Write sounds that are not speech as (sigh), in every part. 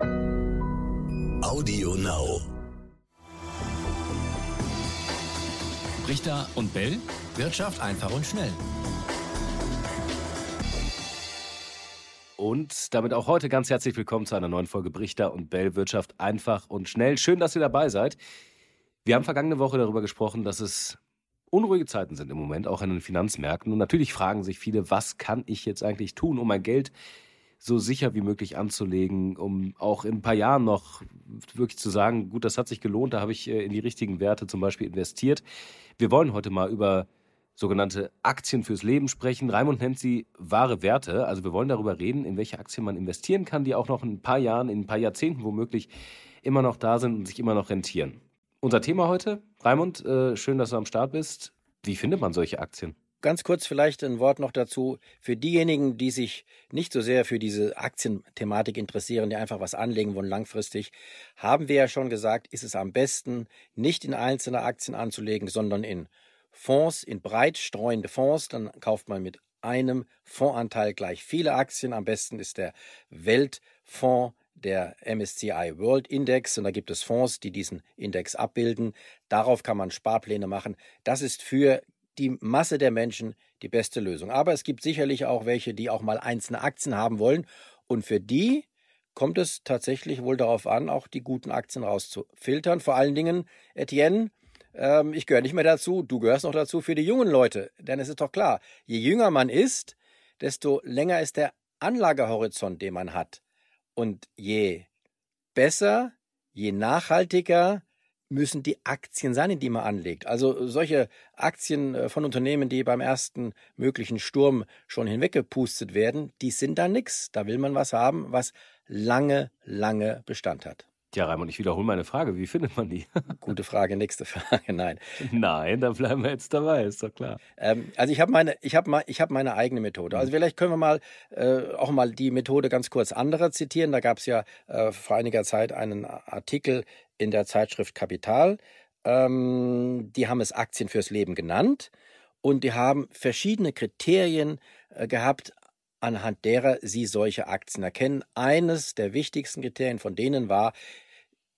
Audio Now. Richter und Bell. Wirtschaft einfach und schnell. Und damit auch heute ganz herzlich willkommen zu einer neuen Folge Brichter und Bell Wirtschaft einfach und schnell. Schön, dass ihr dabei seid. Wir haben vergangene Woche darüber gesprochen, dass es unruhige Zeiten sind im Moment, auch in den Finanzmärkten. Und natürlich fragen sich viele, was kann ich jetzt eigentlich tun, um mein Geld so sicher wie möglich anzulegen, um auch in ein paar Jahren noch wirklich zu sagen, gut, das hat sich gelohnt, da habe ich äh, in die richtigen Werte zum Beispiel investiert. Wir wollen heute mal über sogenannte Aktien fürs Leben sprechen. Raimund nennt sie wahre Werte. Also wir wollen darüber reden, in welche Aktien man investieren kann, die auch noch in ein paar Jahren, in ein paar Jahrzehnten womöglich immer noch da sind und sich immer noch rentieren. Unser Thema heute, Raimund, äh, schön, dass du am Start bist. Wie findet man solche Aktien? Ganz kurz vielleicht ein Wort noch dazu. Für diejenigen, die sich nicht so sehr für diese Aktienthematik interessieren, die einfach was anlegen wollen langfristig, haben wir ja schon gesagt, ist es am besten, nicht in einzelne Aktien anzulegen, sondern in Fonds, in breit streuende Fonds. Dann kauft man mit einem Fondsanteil gleich viele Aktien. Am besten ist der Weltfonds der MSCI World Index und da gibt es Fonds, die diesen Index abbilden. Darauf kann man Sparpläne machen. Das ist für die Masse der Menschen die beste Lösung. Aber es gibt sicherlich auch welche, die auch mal einzelne Aktien haben wollen. Und für die kommt es tatsächlich wohl darauf an, auch die guten Aktien rauszufiltern. Vor allen Dingen, Etienne, ähm, ich gehöre nicht mehr dazu, du gehörst noch dazu für die jungen Leute. Denn es ist doch klar, je jünger man ist, desto länger ist der Anlagehorizont, den man hat. Und je besser, je nachhaltiger, müssen die Aktien sein, in die man anlegt. Also solche Aktien äh, von Unternehmen, die beim ersten möglichen Sturm schon hinweggepustet werden, die sind da nichts. Da will man was haben, was lange, lange Bestand hat. Ja, Raimund, ich wiederhole meine Frage. Wie findet man die? (laughs) Gute Frage, nächste Frage. (laughs) Nein. Nein, dann bleiben wir jetzt dabei, ist doch klar. Ähm, also ich habe meine, ich habe mal, ich habe meine eigene Methode. Also vielleicht können wir mal äh, auch mal die Methode ganz kurz anderer zitieren. Da gab es ja äh, vor einiger Zeit einen Artikel in der Zeitschrift Kapital. Ähm, die haben es Aktien fürs Leben genannt und die haben verschiedene Kriterien äh, gehabt, anhand derer sie solche Aktien erkennen. Eines der wichtigsten Kriterien von denen war,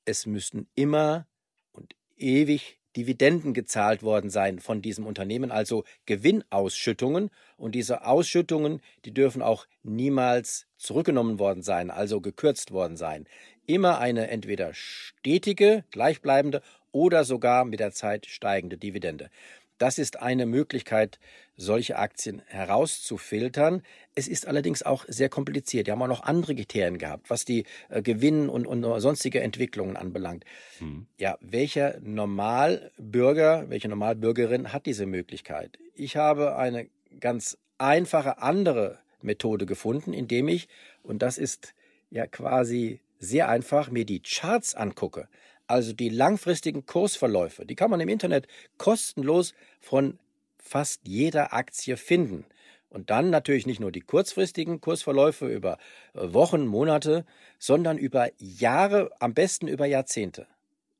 es müssten immer und ewig Dividenden gezahlt worden sein von diesem Unternehmen, also Gewinnausschüttungen. Und diese Ausschüttungen, die dürfen auch niemals zurückgenommen worden sein, also gekürzt worden sein. Immer eine entweder stetige, gleichbleibende oder sogar mit der Zeit steigende Dividende. Das ist eine Möglichkeit, solche Aktien herauszufiltern. Es ist allerdings auch sehr kompliziert. Die haben auch noch andere Kriterien gehabt, was die äh, Gewinn- und, und sonstige Entwicklungen anbelangt. Hm. Ja, welcher Normalbürger, welche Normalbürgerin hat diese Möglichkeit? Ich habe eine ganz einfache andere Methode gefunden, indem ich, und das ist ja quasi sehr einfach, mir die Charts angucke also die langfristigen Kursverläufe, die kann man im Internet kostenlos von fast jeder Aktie finden. Und dann natürlich nicht nur die kurzfristigen Kursverläufe über äh, Wochen, Monate, sondern über Jahre, am besten über Jahrzehnte.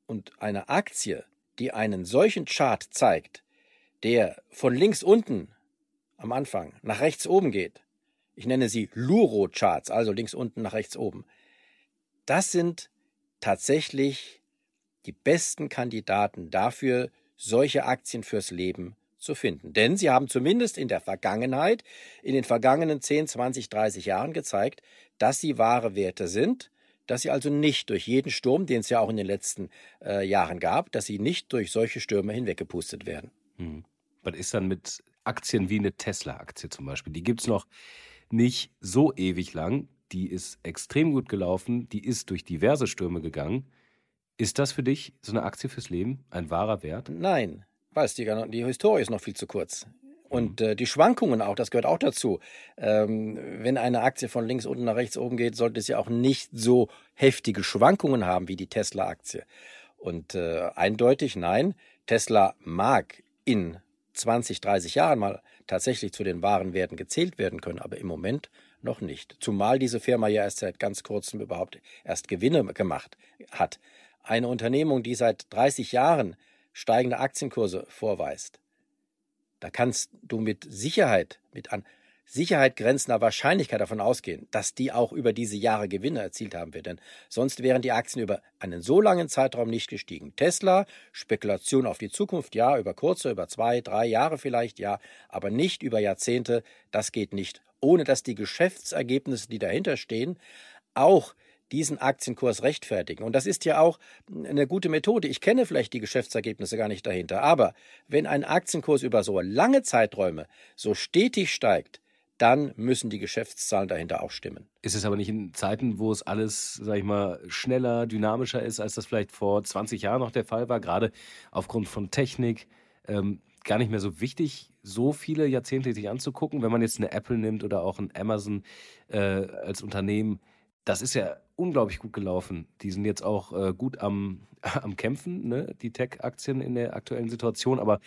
Und eine Aktie, die einen solchen Chart zeigt, der von links unten am Anfang nach rechts oben geht, ich nenne sie Luro-Charts, also links unten nach rechts oben, das sind tatsächlich die besten Kandidaten dafür, solche Aktien fürs Leben zu finden. Denn sie haben zumindest in der Vergangenheit, in den vergangenen 10, 20, 30 Jahren gezeigt, dass sie wahre Werte sind, dass sie also nicht durch jeden Sturm, den es ja auch in den letzten äh, Jahren gab, dass sie nicht durch solche Stürme hinweggepustet werden. Hm. Was ist dann mit Aktien wie eine Tesla-Aktie zum Beispiel? Die gibt es noch nicht so ewig lang. Die ist extrem gut gelaufen. Die ist durch diverse Stürme gegangen. Ist das für dich so eine Aktie fürs Leben ein wahrer Wert? Nein, weiß die, die Historie ist noch viel zu kurz. Und mhm. äh, die Schwankungen auch, das gehört auch dazu. Ähm, wenn eine Aktie von links unten nach rechts oben geht, sollte sie auch nicht so heftige Schwankungen haben wie die Tesla-Aktie. Und äh, eindeutig nein, Tesla mag in 20, 30 Jahren mal tatsächlich zu den wahren Werten gezählt werden können, aber im Moment noch nicht. Zumal diese Firma ja erst seit ganz kurzem überhaupt erst Gewinne gemacht hat eine Unternehmung, die seit 30 Jahren steigende Aktienkurse vorweist, da kannst du mit Sicherheit, mit an Sicherheit grenzender Wahrscheinlichkeit davon ausgehen, dass die auch über diese Jahre Gewinne erzielt haben wird. Denn sonst wären die Aktien über einen so langen Zeitraum nicht gestiegen. Tesla, Spekulation auf die Zukunft, ja, über kurze, über zwei, drei Jahre vielleicht, ja, aber nicht über Jahrzehnte. Das geht nicht, ohne dass die Geschäftsergebnisse, die dahinter stehen, auch diesen Aktienkurs rechtfertigen. Und das ist ja auch eine gute Methode. Ich kenne vielleicht die Geschäftsergebnisse gar nicht dahinter. Aber wenn ein Aktienkurs über so lange Zeiträume so stetig steigt, dann müssen die Geschäftszahlen dahinter auch stimmen. Ist es aber nicht in Zeiten, wo es alles, sag ich mal, schneller, dynamischer ist, als das vielleicht vor 20 Jahren noch der Fall war, gerade aufgrund von Technik, ähm, gar nicht mehr so wichtig, so viele Jahrzehnte sich anzugucken, wenn man jetzt eine Apple nimmt oder auch ein Amazon äh, als Unternehmen. Das ist ja unglaublich gut gelaufen. Die sind jetzt auch äh, gut am, (laughs) am Kämpfen, ne? die Tech-Aktien in der aktuellen Situation. Aber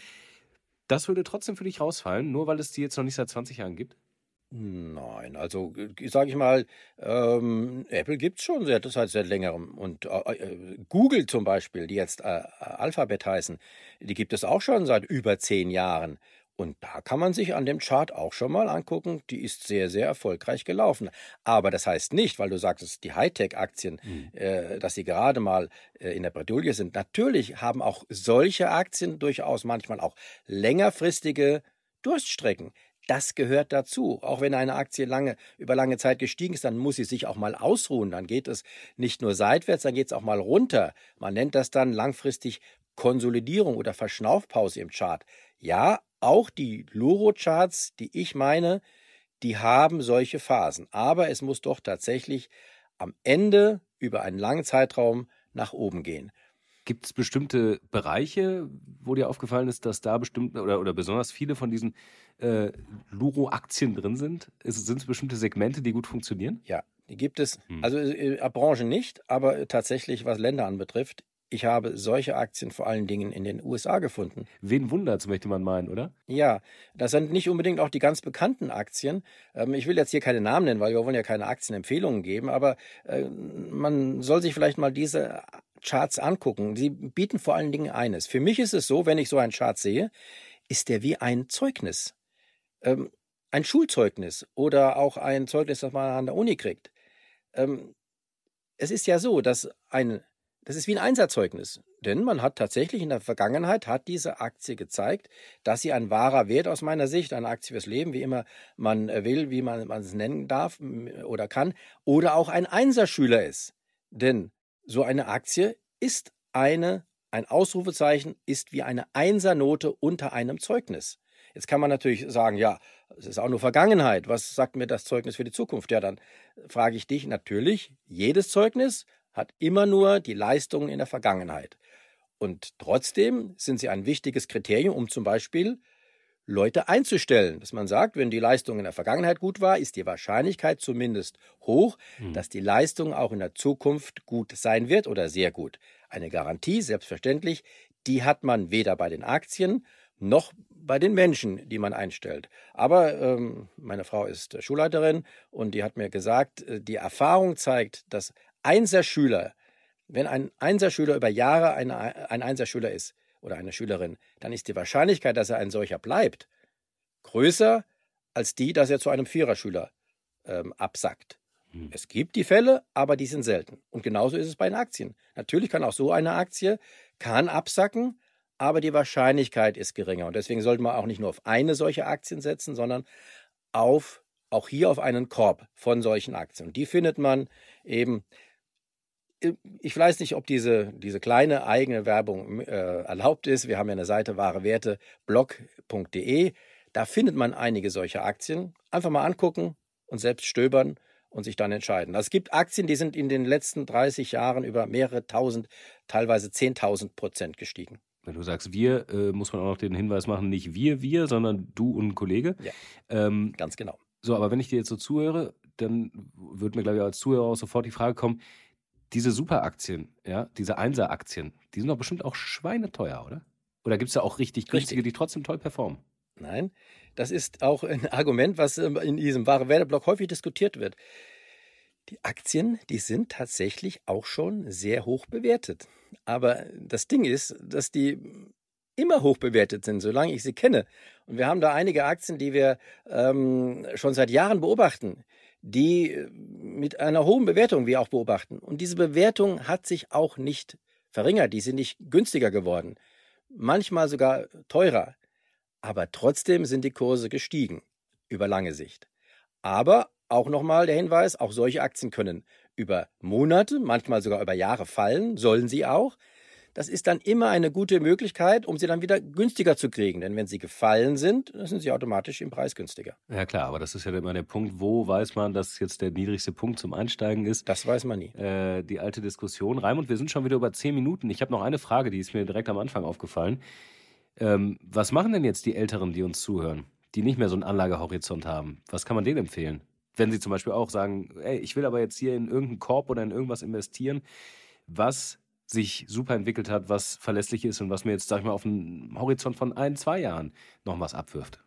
das würde trotzdem für dich rausfallen, nur weil es die jetzt noch nicht seit 20 Jahren gibt? Nein, also sage ich mal, ähm, Apple gibt es schon seit, seit, seit längerem. Und äh, äh, Google zum Beispiel, die jetzt äh, Alphabet heißen, die gibt es auch schon seit über zehn Jahren. Und da kann man sich an dem Chart auch schon mal angucken, die ist sehr, sehr erfolgreich gelaufen. Aber das heißt nicht, weil du sagst, die Hightech-Aktien, mhm. äh, dass sie gerade mal äh, in der Bredouille sind. Natürlich haben auch solche Aktien durchaus manchmal auch längerfristige Durststrecken. Das gehört dazu. Auch wenn eine Aktie lange, über lange Zeit gestiegen ist, dann muss sie sich auch mal ausruhen. Dann geht es nicht nur seitwärts, dann geht es auch mal runter. Man nennt das dann langfristig Konsolidierung oder Verschnaufpause im Chart. Ja, auch die Luro-Charts, die ich meine, die haben solche Phasen. Aber es muss doch tatsächlich am Ende über einen langen Zeitraum nach oben gehen. Gibt es bestimmte Bereiche, wo dir aufgefallen ist, dass da bestimmt oder, oder besonders viele von diesen äh, Luro-Aktien drin sind? Sind es bestimmte Segmente, die gut funktionieren? Ja, die gibt es. Hm. Also äh, Branchen nicht, aber tatsächlich, was Länder anbetrifft, ich habe solche Aktien vor allen Dingen in den USA gefunden. Wen wundert's, möchte man meinen, oder? Ja, das sind nicht unbedingt auch die ganz bekannten Aktien. Ähm, ich will jetzt hier keine Namen nennen, weil wir wollen ja keine Aktienempfehlungen geben, aber äh, man soll sich vielleicht mal diese Charts angucken. Sie bieten vor allen Dingen eines. Für mich ist es so, wenn ich so einen Chart sehe, ist der wie ein Zeugnis. Ähm, ein Schulzeugnis oder auch ein Zeugnis, das man an der Uni kriegt. Ähm, es ist ja so, dass ein das ist wie ein Einserzeugnis. Denn man hat tatsächlich in der Vergangenheit hat diese Aktie gezeigt, dass sie ein wahrer Wert aus meiner Sicht, eine Aktie fürs Leben, wie immer man will, wie man, man es nennen darf oder kann, oder auch ein Einserschüler ist. Denn so eine Aktie ist eine, ein Ausrufezeichen ist wie eine Einsernote unter einem Zeugnis. Jetzt kann man natürlich sagen, ja, es ist auch nur Vergangenheit. Was sagt mir das Zeugnis für die Zukunft? Ja, dann frage ich dich natürlich, jedes Zeugnis hat immer nur die Leistungen in der Vergangenheit. Und trotzdem sind sie ein wichtiges Kriterium, um zum Beispiel Leute einzustellen. Dass man sagt, wenn die Leistung in der Vergangenheit gut war, ist die Wahrscheinlichkeit zumindest hoch, mhm. dass die Leistung auch in der Zukunft gut sein wird oder sehr gut. Eine Garantie, selbstverständlich, die hat man weder bei den Aktien noch bei den Menschen, die man einstellt. Aber ähm, meine Frau ist Schulleiterin und die hat mir gesagt, äh, die Erfahrung zeigt, dass Einserschüler, wenn ein Einserschüler über Jahre ein, ein Einserschüler ist oder eine Schülerin, dann ist die Wahrscheinlichkeit, dass er ein solcher bleibt, größer als die, dass er zu einem Viererschüler ähm, absackt. Hm. Es gibt die Fälle, aber die sind selten. Und genauso ist es bei den Aktien. Natürlich kann auch so eine Aktie kann absacken, aber die Wahrscheinlichkeit ist geringer. Und deswegen sollte man auch nicht nur auf eine solche Aktien setzen, sondern auf auch hier auf einen Korb von solchen Aktien. Die findet man eben ich weiß nicht, ob diese, diese kleine eigene Werbung äh, erlaubt ist. Wir haben ja eine Seite wahrewerteblog.de. Da findet man einige solcher Aktien. Einfach mal angucken und selbst stöbern und sich dann entscheiden. Also es gibt Aktien, die sind in den letzten 30 Jahren über mehrere tausend, teilweise 10.000 Prozent gestiegen. Wenn du sagst wir, äh, muss man auch noch den Hinweis machen, nicht wir, wir, sondern du und ein Kollege. Ja, ähm, ganz genau. So, aber wenn ich dir jetzt so zuhöre, dann würde mir, glaube ich, als Zuhörer auch sofort die Frage kommen, diese Superaktien, ja, diese Einser-Aktien, die sind doch bestimmt auch schweineteuer, oder? Oder gibt es da auch richtig günstige, die trotzdem toll performen? Nein, das ist auch ein (laughs) Argument, was ähm, in diesem wahre Werdeblock häufig diskutiert wird. Die Aktien, die sind tatsächlich auch schon sehr hoch bewertet. Aber das Ding ist, dass die immer hoch bewertet sind, solange ich sie kenne. Und wir haben da einige Aktien, die wir ähm, schon seit Jahren beobachten, die äh, mit einer hohen Bewertung wir auch beobachten. Und diese Bewertung hat sich auch nicht verringert, die sind nicht günstiger geworden, manchmal sogar teurer. Aber trotzdem sind die Kurse gestiegen über lange Sicht. Aber auch nochmal der Hinweis, auch solche Aktien können über Monate, manchmal sogar über Jahre fallen, sollen sie auch. Das ist dann immer eine gute Möglichkeit, um sie dann wieder günstiger zu kriegen. Denn wenn sie gefallen sind, dann sind sie automatisch im Preis günstiger. Ja klar, aber das ist ja immer der Punkt, wo weiß man, dass jetzt der niedrigste Punkt zum Einsteigen ist. Das weiß man nie. Äh, die alte Diskussion. Raimund, wir sind schon wieder über zehn Minuten. Ich habe noch eine Frage, die ist mir direkt am Anfang aufgefallen. Ähm, was machen denn jetzt die Älteren, die uns zuhören, die nicht mehr so einen Anlagehorizont haben? Was kann man denen empfehlen? Wenn sie zum Beispiel auch sagen, ey, ich will aber jetzt hier in irgendeinen Korb oder in irgendwas investieren, was sich super entwickelt hat, was verlässlich ist und was mir jetzt, sag ich mal, auf einen Horizont von ein, zwei Jahren noch was abwirft.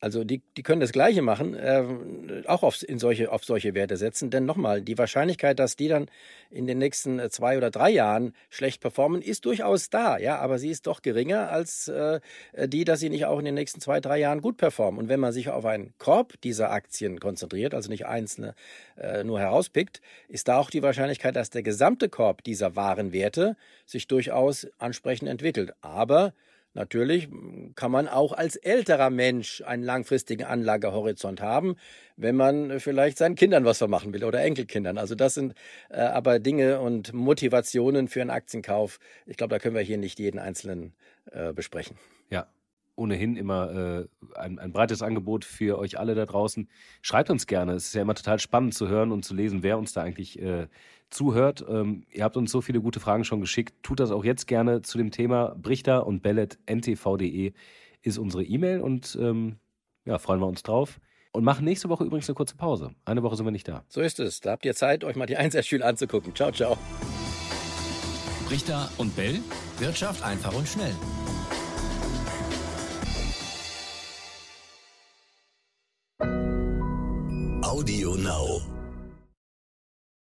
Also die, die können das Gleiche machen, äh, auch auf, in solche, auf solche Werte setzen. Denn nochmal, die Wahrscheinlichkeit, dass die dann in den nächsten äh, zwei oder drei Jahren schlecht performen, ist durchaus da. Ja, aber sie ist doch geringer als äh, die, dass sie nicht auch in den nächsten zwei, drei Jahren gut performen. Und wenn man sich auf einen Korb dieser Aktien konzentriert, also nicht einzelne äh, nur herauspickt, ist da auch die Wahrscheinlichkeit, dass der gesamte Korb dieser wahren Werte sich durchaus ansprechend entwickelt. Aber Natürlich kann man auch als älterer Mensch einen langfristigen Anlagehorizont haben, wenn man vielleicht seinen Kindern was vermachen will oder Enkelkindern. Also das sind äh, aber Dinge und Motivationen für einen Aktienkauf. Ich glaube, da können wir hier nicht jeden einzelnen äh, besprechen. Ja, ohnehin immer äh, ein, ein, breites Angebot für euch alle da draußen. Schreibt uns gerne. Es ist ja immer total spannend zu hören und zu lesen, wer uns da eigentlich äh, zuhört. Ähm, ihr habt uns so viele gute Fragen schon geschickt. Tut das auch jetzt gerne zu dem Thema. Brichter und Bellet ntv.de ist unsere E-Mail und ähm, ja, freuen wir uns drauf. Und machen nächste Woche übrigens eine kurze Pause. Eine Woche sind wir nicht da. So ist es. Da habt ihr Zeit, euch mal die Einsatzstühle anzugucken. Ciao, ciao. Brichter und Bell. Wirtschaft einfach und schnell. Audio Now.